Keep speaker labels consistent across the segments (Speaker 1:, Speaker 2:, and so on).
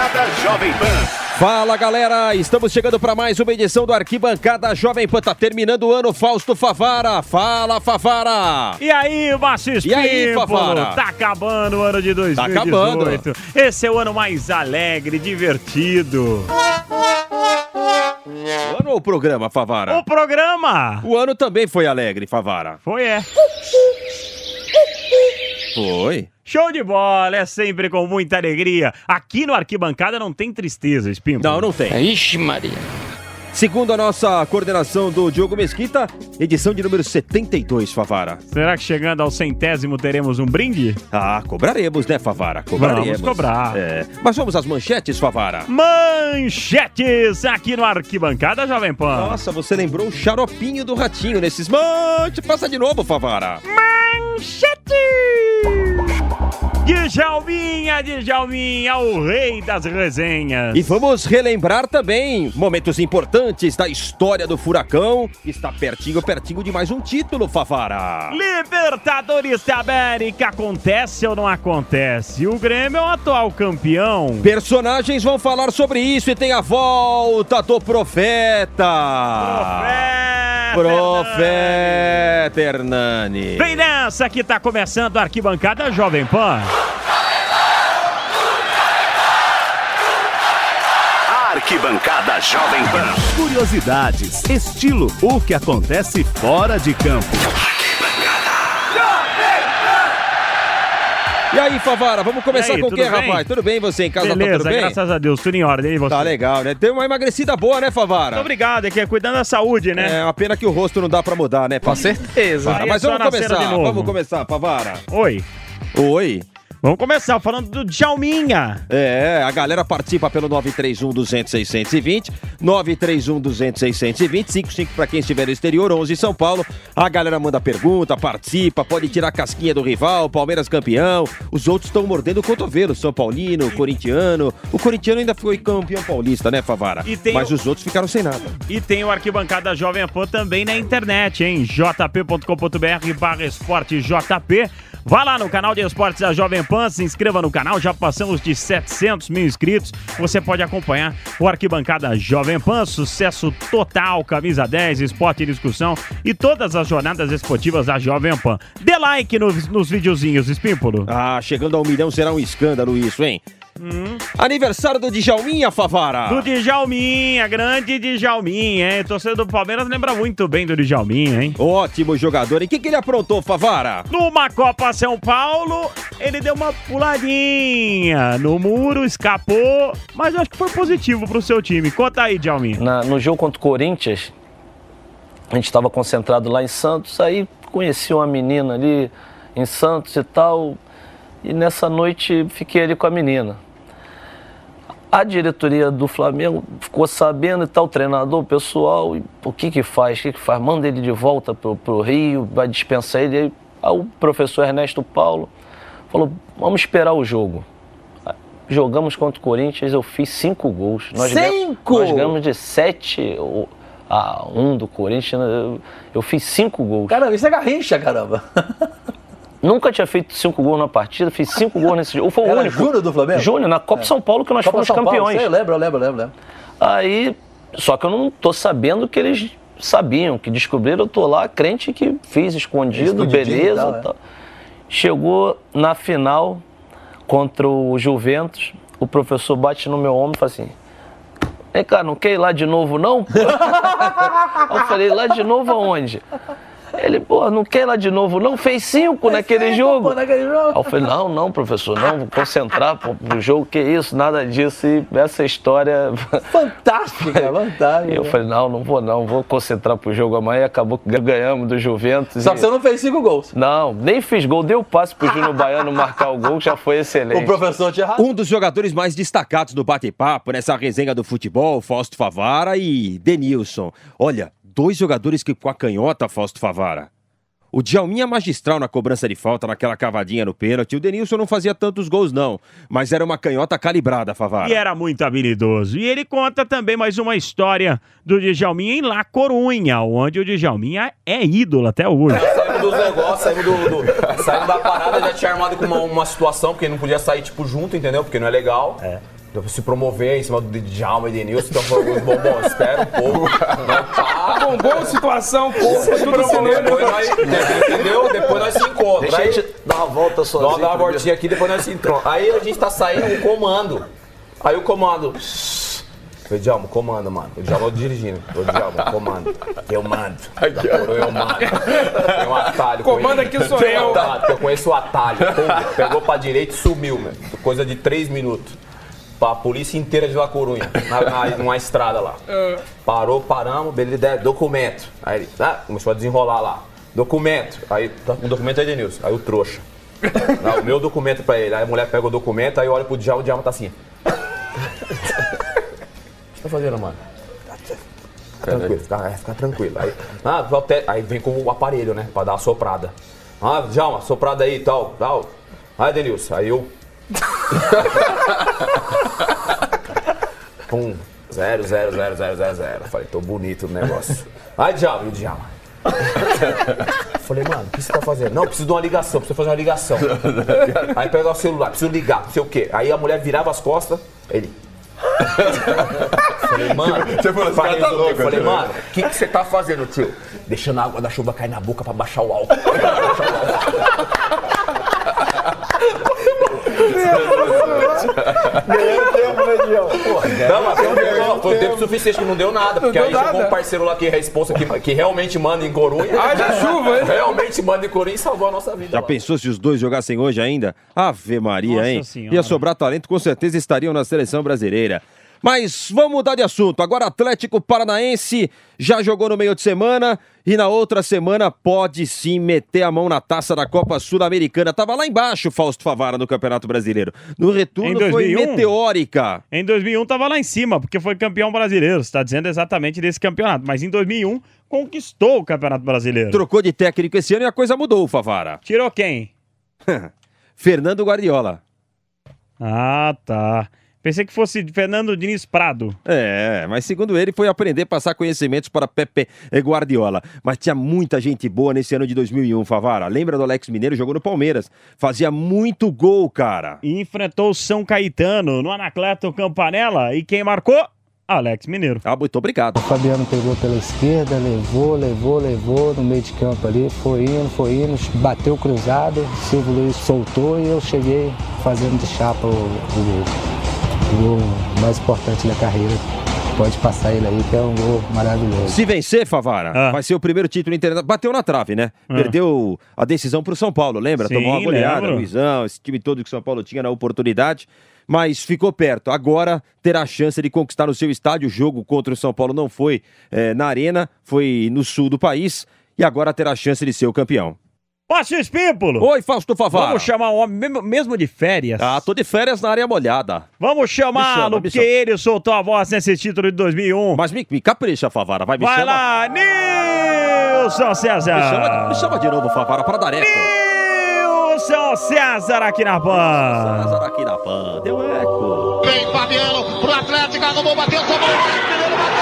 Speaker 1: Arquibancada Jovem Pan.
Speaker 2: Fala galera, estamos chegando para mais uma edição do Arquibancada Jovem Pan. Tá terminando o ano, Fausto Favara. Fala, Favara.
Speaker 3: E aí, Márcio
Speaker 2: E aí, Favara?
Speaker 3: Tá acabando o ano de 2018.
Speaker 2: Tá acabando.
Speaker 3: Esse é o ano mais alegre, divertido.
Speaker 2: O ano ou o programa, Favara?
Speaker 3: O programa
Speaker 2: O ano também foi alegre, Favara.
Speaker 3: foi é.
Speaker 2: Foi.
Speaker 3: Show de bola, é sempre com muita alegria. Aqui no Arquibancada não tem tristeza, Espinho.
Speaker 2: Não, não tem.
Speaker 4: Ixi, Maria.
Speaker 2: Segundo a nossa coordenação do Diogo Mesquita, edição de número 72, Favara.
Speaker 3: Será que chegando ao centésimo teremos um brinde?
Speaker 2: Ah, cobraremos, né, Favara? Cobraremos.
Speaker 3: Vamos cobrar.
Speaker 2: É. Mas vamos às manchetes, Favara.
Speaker 3: Manchetes aqui no Arquibancada Jovem Pan.
Speaker 2: Nossa, você lembrou o xaropinho do ratinho nesses manches. Passa de novo, Favara.
Speaker 3: Djalminha, Djalminha, o rei das resenhas.
Speaker 2: E vamos relembrar também momentos importantes da história do Furacão. Está pertinho, pertinho de mais um título, Favara.
Speaker 3: Libertadores da América, acontece ou não acontece? O Grêmio é o atual campeão.
Speaker 2: Personagens vão falar sobre isso e tem a volta do profeta. Profeta Hernani.
Speaker 3: Vem nessa que tá começando a arquibancada Jovem Pan.
Speaker 1: Arquibancada Jovem Pan.
Speaker 5: Curiosidades, estilo, o que acontece fora de campo.
Speaker 2: E aí, Favara, vamos começar
Speaker 3: aí,
Speaker 2: com quem,
Speaker 3: bem?
Speaker 2: rapaz? Tudo bem você em casa? tá
Speaker 3: Beleza,
Speaker 2: tudo bem?
Speaker 3: graças a Deus, tudo em ordem. E você?
Speaker 2: Tá legal, né? Deu uma emagrecida boa, né, Favara?
Speaker 3: Muito obrigado, é que é cuidando da saúde, né?
Speaker 2: É uma pena que o rosto não dá pra mudar, né? Com
Speaker 4: certeza.
Speaker 3: É
Speaker 2: Mas
Speaker 3: só
Speaker 2: vamos começar, vamos começar, Favara.
Speaker 3: Oi.
Speaker 2: Oi.
Speaker 3: Vamos começar falando do Djalminha.
Speaker 2: É, a galera participa pelo 931 200 620, 931 200 620, 55 para quem estiver no exterior, 11 em São Paulo. A galera manda pergunta, participa, pode tirar a casquinha do rival, Palmeiras campeão. Os outros estão mordendo o cotovelo, São Paulino, corintiano. O corintiano ainda foi campeão paulista, né, Favara? Mas
Speaker 3: o-
Speaker 2: os outros ficaram sem nada.
Speaker 3: E tem o Arquibancada Jovem Pan também na internet, hein? jp.com.br barra esporte JP. Vá lá no canal de esportes da Jovem Pan, se inscreva no canal, já passamos de 700 mil inscritos. Você pode acompanhar o Arquibancada Jovem Pan, sucesso total, camisa 10, esporte e discussão e todas as jornadas esportivas da Jovem Pan. Dê like nos, nos videozinhos, Espímpolo.
Speaker 2: Ah, chegando a um milhão será um escândalo isso, hein? Aniversário do Djalminha, Favara.
Speaker 3: Do Djalminha, grande Djalminha, hein? Torcedor do Palmeiras lembra muito bem do Djalminha, hein?
Speaker 2: Ótimo jogador. E o que, que ele aprontou, Favara?
Speaker 3: Numa Copa São Paulo, ele deu uma puladinha no muro, escapou, mas eu acho que foi positivo pro seu time. Conta aí, Djalminha.
Speaker 4: Na- no jogo contra o Corinthians, a gente estava concentrado lá em Santos, aí conheci uma menina ali em Santos e tal, e nessa noite fiquei ali com a menina. A diretoria do Flamengo ficou sabendo e tal, o treinador, o pessoal, e o que que faz? O que que faz? Manda ele de volta pro, pro Rio, vai dispensar ele. Aí, aí o professor Ernesto Paulo falou, vamos esperar o jogo. Jogamos contra o Corinthians, eu fiz cinco gols. Nós ganhamos-
Speaker 6: Cinco?
Speaker 4: Nós ganhamos de 7 a 1 do Corinthians. né? Eu, eu fiz cinco gols.
Speaker 6: Caramba, isso é garrincha, caramba.
Speaker 4: Nunca tinha feito cinco gols na partida, fiz cinco gols nesse jogo. Foi o
Speaker 6: Era
Speaker 4: único.
Speaker 6: Júnior do Flamengo?
Speaker 4: Júnior, na Copa São Paulo que nós
Speaker 6: Copa
Speaker 4: fomos
Speaker 6: São Paulo,
Speaker 4: campeões.
Speaker 6: sei, eu lembro, eu lembro, eu lembro, eu lembro.
Speaker 4: Aí, só que eu não tô sabendo que eles sabiam, que descobriram, eu tô lá, crente que fiz escondido,
Speaker 6: Escondidinho e
Speaker 4: beleza.
Speaker 6: tal, é.
Speaker 4: Chegou na final contra o Juventus, o professor bate no meu ombro e fala assim: Vem cá, não quer ir lá de novo, não? Eu falei, lá de novo aonde? Ele, pô, não quer ir lá de novo, não? Fez cinco naquele
Speaker 6: Cinco,
Speaker 4: jogo.
Speaker 6: pô, naquele jogo.
Speaker 4: Aí eu falei, não, não, professor, não, vou concentrar pô, pro jogo, que isso, nada disso. E essa história.
Speaker 6: Fantástica, fantástica.
Speaker 4: Eu falei, não, não vou não, vou concentrar pro jogo amanhã. Acabou que ganhamos do Juventus.
Speaker 6: Só
Speaker 4: e-
Speaker 6: que você não fez cinco gols.
Speaker 4: Não, nem fiz gol, dei o passe pro Júnior Baiano marcar o gol, já foi excelente.
Speaker 6: O professor tinha errado.
Speaker 2: Um dos jogadores mais destacados do bate-papo nessa resenha do futebol, Fausto Favara e Denilson. Olha, dois jogadores que com a canhota, Fausto Favara. O Djalminha magistral na cobrança de falta, naquela cavadinha no pênalti. O Denilson não fazia tantos gols, não. Mas era uma canhota calibrada, Favara.
Speaker 3: E era muito habilidoso. E ele conta também mais uma história do Djalminha em La Corunha, onde o Djalminha é ídolo até hoje.
Speaker 7: Saímos dos negócios, saímos do, do- saímos da parada, já tinha armado com uma, uma situação, porque não podia sair, tipo, junto, entendeu? Porque não é legal. se promover em cima do Djalma e Denilson, então falou, bom, bom, espera um pouco. Não para.
Speaker 8: Bombou situação, pô. Tudo
Speaker 7: Depois nós, entendeu? Depois nós se encontramos.
Speaker 4: Deixa a
Speaker 7: Aí,
Speaker 4: gente dar uma volta sozinho.
Speaker 7: Vamos dar uma voltinha aqui, depois nós se entramos. Aí a gente tá saindo o comando. Aí o comando. Falei, Djalma, comando, mano. O Djalma dirigindo. Ô, Djalma, comando. Eu mando. Eu, eu mando. Tem um atalho.
Speaker 8: Aqui sou
Speaker 7: um
Speaker 8: eu.
Speaker 7: atalho, eu conheço o atalho. Pum, Pegou pra direita e sumiu, meu. Coisa de três minutos. Pra polícia inteira de La Corunha, na, na- numa estrada lá. Parou, paramos, beleza, documento. Aí ele ah, começou a desenrolar lá. Documento. Aí, tá com o documento aí, Denilson. Aí o trouxa. Não, o meu documento pra ele. Aí a mulher pega o documento, aí olha pro Djalma, o Djalma tá assim. O que você tá fazendo, mano? Fica tranquilo, fica, é, fica tranquilo. Aí, ah, até- aí vem com o aparelho, né? Pra dar a soprada. Ah, Djalma, soprada aí e tal, tal. Aí, Denilson, aí eu. Pum, zero, zero, zero, zero, zero, zero. Falei, tô bonito no negócio. Aí, e o Djalma? Falei, mano, o que você tá fazendo? Não, preciso de uma ligação, preciso fazer uma ligação. Aí pegar o celular, preciso ligar, não sei o quê. Aí a mulher virava as costas, ele. Falei, mano,
Speaker 9: Você falou, esse
Speaker 7: falei,
Speaker 9: tá louco,
Speaker 7: falei, mano, o que, que você tá fazendo, tio? Deixando a água da chuva cair na boca pra baixar o álcool. Não, mas foi, tempo, suficiente que não deu nada, porque
Speaker 8: deu
Speaker 7: aí chegou um parceiro lá que é responsa, que, que realmente manda em Corunha.
Speaker 8: Haja chuva, hein?
Speaker 7: Realmente manda em Corunha e salvou a nossa vida.
Speaker 2: Já
Speaker 7: lá.
Speaker 2: pensou se os dois jogassem hoje ainda? Ave Maria,
Speaker 3: Nossa
Speaker 2: hein?
Speaker 3: Senhora.
Speaker 2: Ia sobrar talento, com certeza estariam na seleção brasileira. Mas vamos mudar de assunto. Agora, Atlético Paranaense já jogou no meio de semana e na outra semana pode sim meter a mão na taça da Copa Sul-Americana. Tava lá embaixo, Fausto Favara, no Campeonato Brasileiro. No retorno
Speaker 3: Em
Speaker 2: foi
Speaker 3: 2001?
Speaker 2: meteórica.
Speaker 3: Em 2001 tava lá em cima, porque foi campeão brasileiro. Você tá dizendo exatamente desse campeonato. Mas em 2001 conquistou o Campeonato Brasileiro.
Speaker 2: Trocou de técnico esse ano e a coisa mudou, Favara.
Speaker 3: Tirou quem?
Speaker 2: Fernando Guardiola.
Speaker 3: Ah, tá. Pensei que fosse Fernando Diniz Prado.
Speaker 2: É, mas segundo ele foi aprender a passar conhecimentos para Pepe Guardiola. Mas tinha muita gente boa nesse ano de 2001, Favara. Lembra do Alex Mineiro? Jogou no Palmeiras. Fazia muito gol, cara.
Speaker 3: E enfrentou o São Caetano no Anacleto Campanella. E quem marcou? Alex Mineiro.
Speaker 2: Ah, muito obrigado.
Speaker 10: O Fabiano pegou pela esquerda, levou, levou, levou no meio de campo ali, foi indo, foi indo, bateu cruzado, Silvio Luiz soltou e eu cheguei fazendo de chapa o, o gol. O gol mais importante da carreira. Pode passar ele aí, que é um gol maravilhoso.
Speaker 2: Se vencer, Favara,
Speaker 3: Ah.
Speaker 2: vai ser o primeiro título internacional. Bateu na trave, né?
Speaker 3: Ah.
Speaker 2: Perdeu a decisão pro São Paulo, lembra?
Speaker 3: Sim,
Speaker 2: Tomou uma goleada,
Speaker 3: lembro.
Speaker 2: Luizão, esse time todo que o São Paulo tinha na oportunidade. Mas ficou perto. Agora terá a chance de conquistar no seu estádio. O jogo contra o São Paulo não foi eh, na Arena, foi no sul do país. E agora terá a chance de ser o campeão.
Speaker 3: Márcio Espímpolo.
Speaker 2: Oi, Fausto Favara.
Speaker 3: Vamos chamar o homem mesmo- de férias.
Speaker 2: Ah, tô de férias na área molhada.
Speaker 3: Vamos chamá-lo,
Speaker 2: chama,
Speaker 3: porque
Speaker 2: chama.
Speaker 3: ele soltou a voz nesse título de 2001.
Speaker 2: Mas me, me capricha, Favara. Vai, me
Speaker 3: Vai
Speaker 2: chama.
Speaker 3: lá, Nilson César.
Speaker 2: Me chama, me chama de novo, Favara, pra dar eco.
Speaker 3: Nilson César aqui na Pan.
Speaker 2: César aqui na Pan. Deu eco.
Speaker 11: Vem Fabiano pro Atlético, arrumou, bateu, sobrou. Primeiro bateu.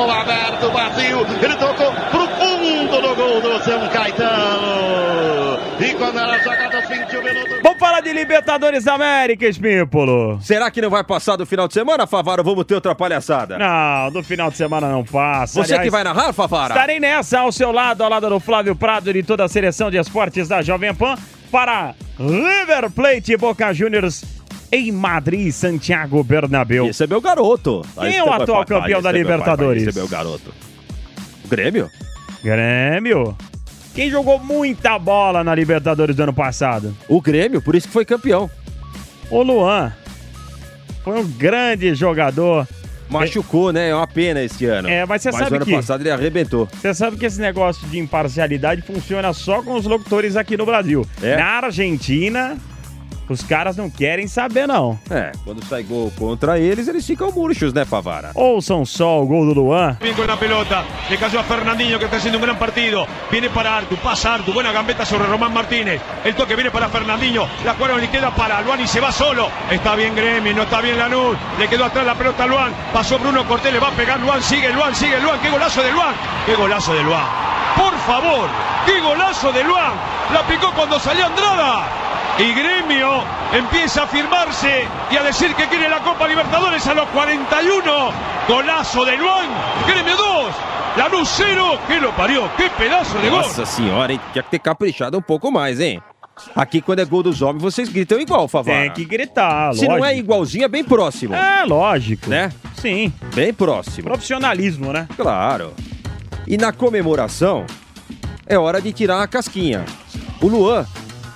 Speaker 11: Gol aberto, vazio. Ele tocou pro fundo do gol do São Caetano. E quando era jogada aos 21 minutos.
Speaker 3: Vamos falar de Libertadores da América, Espímpolo.
Speaker 2: Será que não vai passar do final de semana, Favara? ou Vamos ter outra palhaçada?
Speaker 3: Não, do final de semana não passa.
Speaker 2: Você
Speaker 3: Aliás,
Speaker 2: que vai narrar, Favara?
Speaker 3: Estarei nessa ao seu lado, ao lado do Flávio Prado e de toda a seleção de esportes da Jovem Pan para River Plate e Boca Juniors em Madrid, Santiago Bernabéu.
Speaker 2: Esse é meu garoto.
Speaker 3: Quem é o atual campeão da Libertadores?
Speaker 2: Esse é meu garoto. Grêmio?
Speaker 3: Grêmio. Quem jogou muita bola na Libertadores do ano passado?
Speaker 2: O Grêmio, por isso que foi campeão.
Speaker 3: O Luan. Foi um grande jogador
Speaker 2: Machucou, né? É uma pena esse ano.
Speaker 3: É, mas você
Speaker 2: mas
Speaker 3: sabe
Speaker 2: ano
Speaker 3: que-
Speaker 2: passado ele arrebentou.
Speaker 3: Você sabe que esse negócio de imparcialidade funciona só com os locutores aqui no Brasil.
Speaker 2: É?
Speaker 3: Na Argentina, os caras não querem saber, não.
Speaker 2: É, quando sai gol contra eles, eles ficam murchos, né, Favara?
Speaker 3: Ouçam só o gol do Luan.
Speaker 9: Bien con la pelota, le cayó a Fernandinho que está haciendo un gran partido. Viene para Artu, pasa Artu, buena gambeta sobre Román Martínez. El toque viene para Fernandinho, la cuadra le queda para Luan y se va solo. Está bien Gremi, no está bien Lanús. Le quedó atrás la pelota a Luan, pasó Bruno Cortés, le va a pegar Luan, sigue Luan, sigue Luan. Qué golazo de Luan, qué golazo de Luan. Por favor, qué golazo de Luan. La picó cuando salió Andrada. Y Gremio empieza a firmarse y a decir que quiere la Copa Libertadores a los 41. Golazo de Luan. Gremio 2. Lanús 0. ¿Qué lo parió? ¡Qué pedazo de gol!
Speaker 2: Nossa senhora, hein? Tinha que ter caprichado um pouco mais, hein? Aqui, quando é gol dos homens, vocês gritam igual, Favara.
Speaker 3: Tem que gritar,
Speaker 2: Se não é
Speaker 3: lógico.
Speaker 2: igualzinho, é bem próximo.
Speaker 3: É, lógico.
Speaker 2: Né?
Speaker 3: Sim.
Speaker 2: Bem próximo.
Speaker 3: Profissionalismo, né?
Speaker 2: Claro. E na comemoração, é hora de tirar a casquinha. O Luan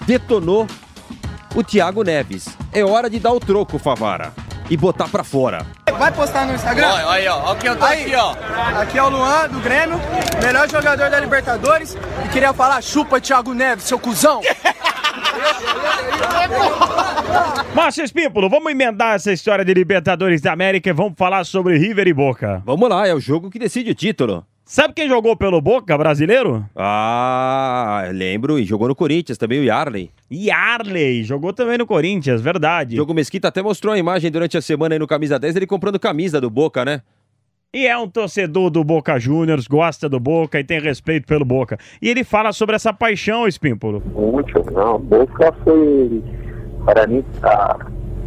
Speaker 2: detonou o Thiago Neves. É hora de dar o troco, Favara. E botar pra fora.
Speaker 12: Vai postar no Instagram?
Speaker 13: Olha aí, ó. Aqui eu tô
Speaker 12: Aí,
Speaker 13: aqui, ó.
Speaker 12: Aqui é o Luan, do Grêmio, melhor jogador da Libertadores. E queria falar, chupa Thiago Neves, seu cuzão.
Speaker 3: Márcio Espímpolo, vamos emendar essa história de Libertadores da América e vamos falar sobre River e Boca.
Speaker 2: Vamos lá, é o jogo que decide o título.
Speaker 3: Sabe quem jogou pelo Boca, brasileiro?
Speaker 2: Ah, lembro, e jogou no Corinthians também, o Yarley.
Speaker 3: Yarley, jogou também no Corinthians, verdade.
Speaker 2: Diogo Mesquita até mostrou a imagem durante a semana aí no Camisa 10, ele comprando camisa do Boca, né?
Speaker 3: E é um torcedor do Boca Juniors, gosta do Boca e tem respeito pelo Boca. E ele fala sobre essa paixão, Espímpolo.
Speaker 14: Mucho, ¿no? Boca fue para mí ah,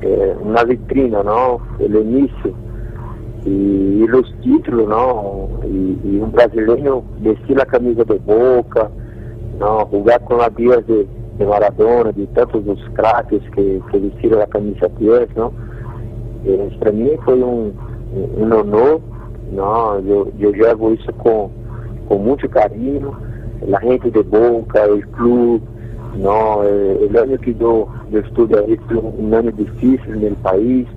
Speaker 14: eh, una vitrina, ¿no? El inicio y los títulos, ¿no? Y, y un brasileño vestir la camisa de Boca, ¿no? Jugar con las vidas de, de Maradona, de tantos los craques que, que vistieron la camisa 10, ¿no? Eh, para mí fue un, un honor, ¿no? Yo, yo llevo eso con, con mucho cariño, la gente de Boca, el club, ¿no? Eh, el año que yo, yo estuve ahí fue un año difícil el país,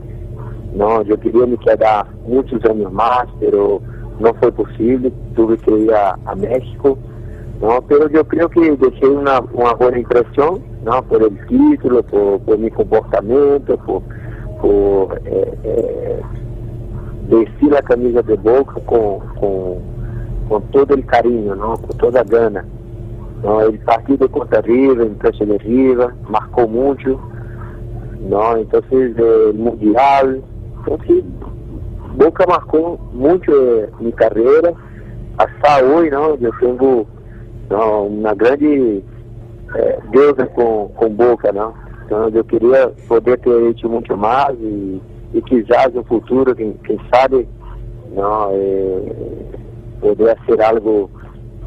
Speaker 14: ¿no? Yo quería me quedar muchos años más, pero no fue posible, tuve que ir a, a México, ¿no? Pero yo creo que dejé una, una buena impresión, ¿no? Por el título, por, por mi comportamiento, por, por eh, eh, vestir la camisa de Boca con, con, con todo el cariño, ¿no? Con toda gana. ¿no? El partido contra River, el precio de River, marcó mucho, ¿no? Entonces eh, el Mundial, entonces Boca marcó mucho eh, mi carrera, hasta hoy, ¿no? Yo tengo ¿no? una grande eh, deuda con, con Boca, ¿no? Entonces yo quería poder ter hecho mucho más y, y quizás el futuro, quien, quien sabe, ¿no? Eh, poder hacer algo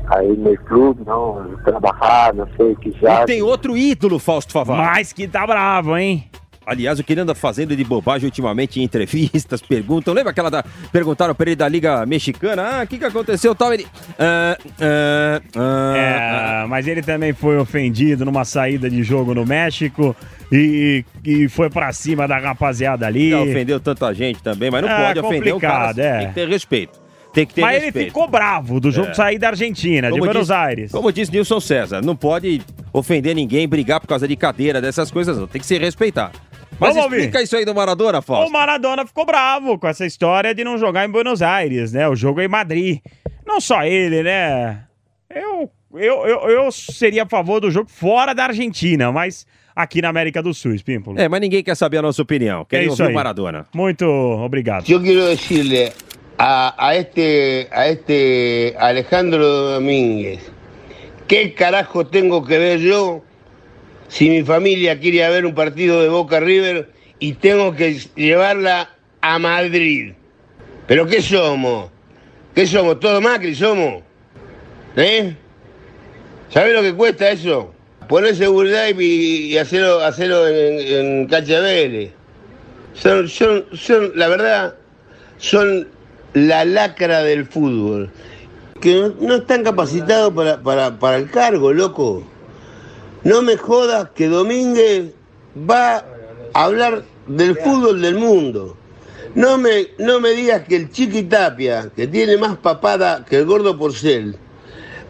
Speaker 14: aí no clube, não, trabalhar, não sei, quizás.
Speaker 2: E tem outro ídolo, Fausto Favara.
Speaker 3: Mas que tá bravo, hein?
Speaker 2: Aliás, o que ele anda fazendo de bobagem ultimamente em entrevistas, perguntam. Lembra aquela da. Perguntaram pra ele da Liga Mexicana? Ah, o que, que aconteceu tal? Ele. Ah, ah, ah,
Speaker 3: É, mas ele também foi ofendido numa saída de jogo no México e, e foi pra cima da rapaziada ali.
Speaker 2: Já ofendeu tanta gente também, mas não
Speaker 3: É,
Speaker 2: pode ofender o cara.
Speaker 3: é.
Speaker 2: Tem que ter respeito. Tem que ter
Speaker 3: Mas
Speaker 2: respeito.
Speaker 3: ele ficou bravo do jogo
Speaker 2: É.
Speaker 3: sair da Argentina, de
Speaker 2: Como
Speaker 3: Buenos
Speaker 2: diz-
Speaker 3: Aires.
Speaker 2: Como diz Nilson César, não pode ofender ninguém, brigar por causa de cadeira, dessas coisas, não. Tem que se respeitar. Mas
Speaker 3: Vamos
Speaker 2: explica isso aí do Maradona, Fausto.
Speaker 3: O Maradona ficou bravo com essa história de não jogar em Buenos Aires, né? O jogo é em Madrid. Não só ele, né? Eu, eu, eu, eu seria a favor do jogo fora da Argentina, mas aqui na América do Sul, Espímpolo.
Speaker 2: É, mas ninguém quer saber a nossa opinião. Querem
Speaker 3: É isso
Speaker 2: ouvir
Speaker 3: aí.
Speaker 2: o Maradona.
Speaker 3: Muito obrigado.
Speaker 15: Yo quiero decirle a, a este a este Alejandro Domínguez, ¿qué carajo tengo que ver yo si mi familia quiere ver un partido de Boca River y tengo que llevarla a Madrid? ¿Pero qué somos? ¿Qué somos? ¿Todo Macri somos? ¿Eh? ¿Sabes lo que cuesta eso? Poner seguridad y, y hacerlo, hacerlo en, en Vélez. Son, son, son, la verdad, son la lacra del fútbol. Que no, no están capacitados para, para, para el cargo, loco. No me jodas que Domínguez va a hablar del fútbol del mundo. No me, no me digas que el Chiquitapia, que tiene más papada que el gordo Porcel,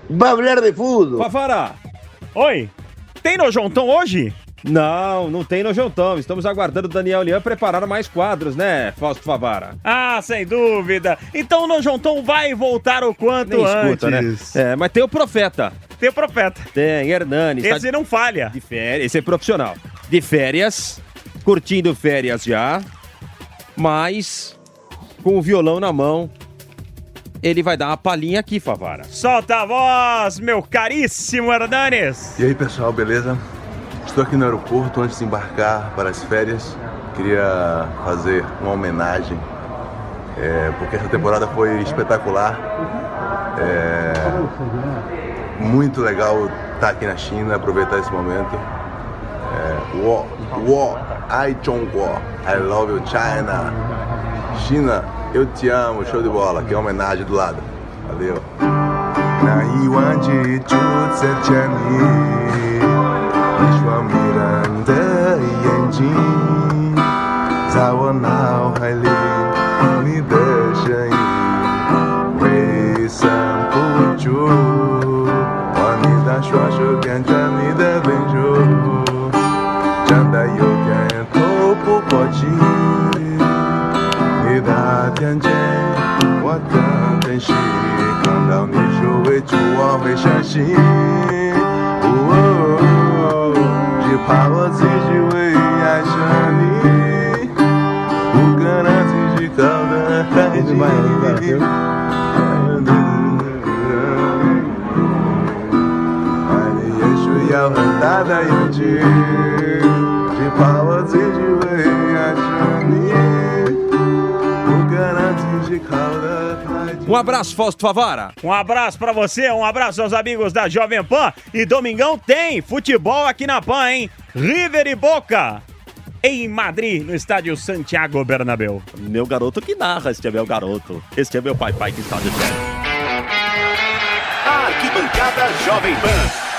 Speaker 15: va a hablar de fútbol.
Speaker 2: Favara!
Speaker 3: Oi! Tem nojontão hoje?
Speaker 2: Não, não tem nojontão. Estamos aguardando o Daniel Lian preparar mais quadros, né, Fausto Favara?
Speaker 3: Ah, sem dúvida. Então o nojontão vai voltar o quanto
Speaker 2: Nem
Speaker 3: antes.
Speaker 2: escuta, né? É, mas tem o Profeta.
Speaker 3: Tem o Profeta.
Speaker 2: Tem, Hernani. está
Speaker 3: Esse não falha.
Speaker 2: De férias, esse é profissional. De férias, curtindo férias já, mas com o violão na mão, ele vai dar uma palhinha aqui, Favara.
Speaker 3: Solta a voz, meu caríssimo Hernanes.
Speaker 13: E aí pessoal, beleza? Estou aqui no aeroporto antes de embarcar para as férias. Queria fazer uma homenagem, é, porque essa temporada foi espetacular. É, muito legal estar aqui na China, aproveitar esse momento. É, Wo, Ai Zhongguo, I love you China. China, eu te amo, show de bola, que é homenagem do lado. Valeu.
Speaker 16: 在我脑海里，你的身影挥散不住。握你的双手感觉你的温柔，真的有点透不过气。你的天真，我的真心，看到你就会出我会相信。De e de
Speaker 2: um abraço, Fausto Favara.
Speaker 3: Um abraço para você, um abraço aos amigos da Jovem Pan. E domingão tem futebol aqui na Pan, hein? River e Boca em Madrid, no estádio Santiago Bernabéu.
Speaker 2: Meu garoto que narra, este é meu garoto. Este é meu pai pai que está de pé.
Speaker 1: Arquibancada Jovem Pan.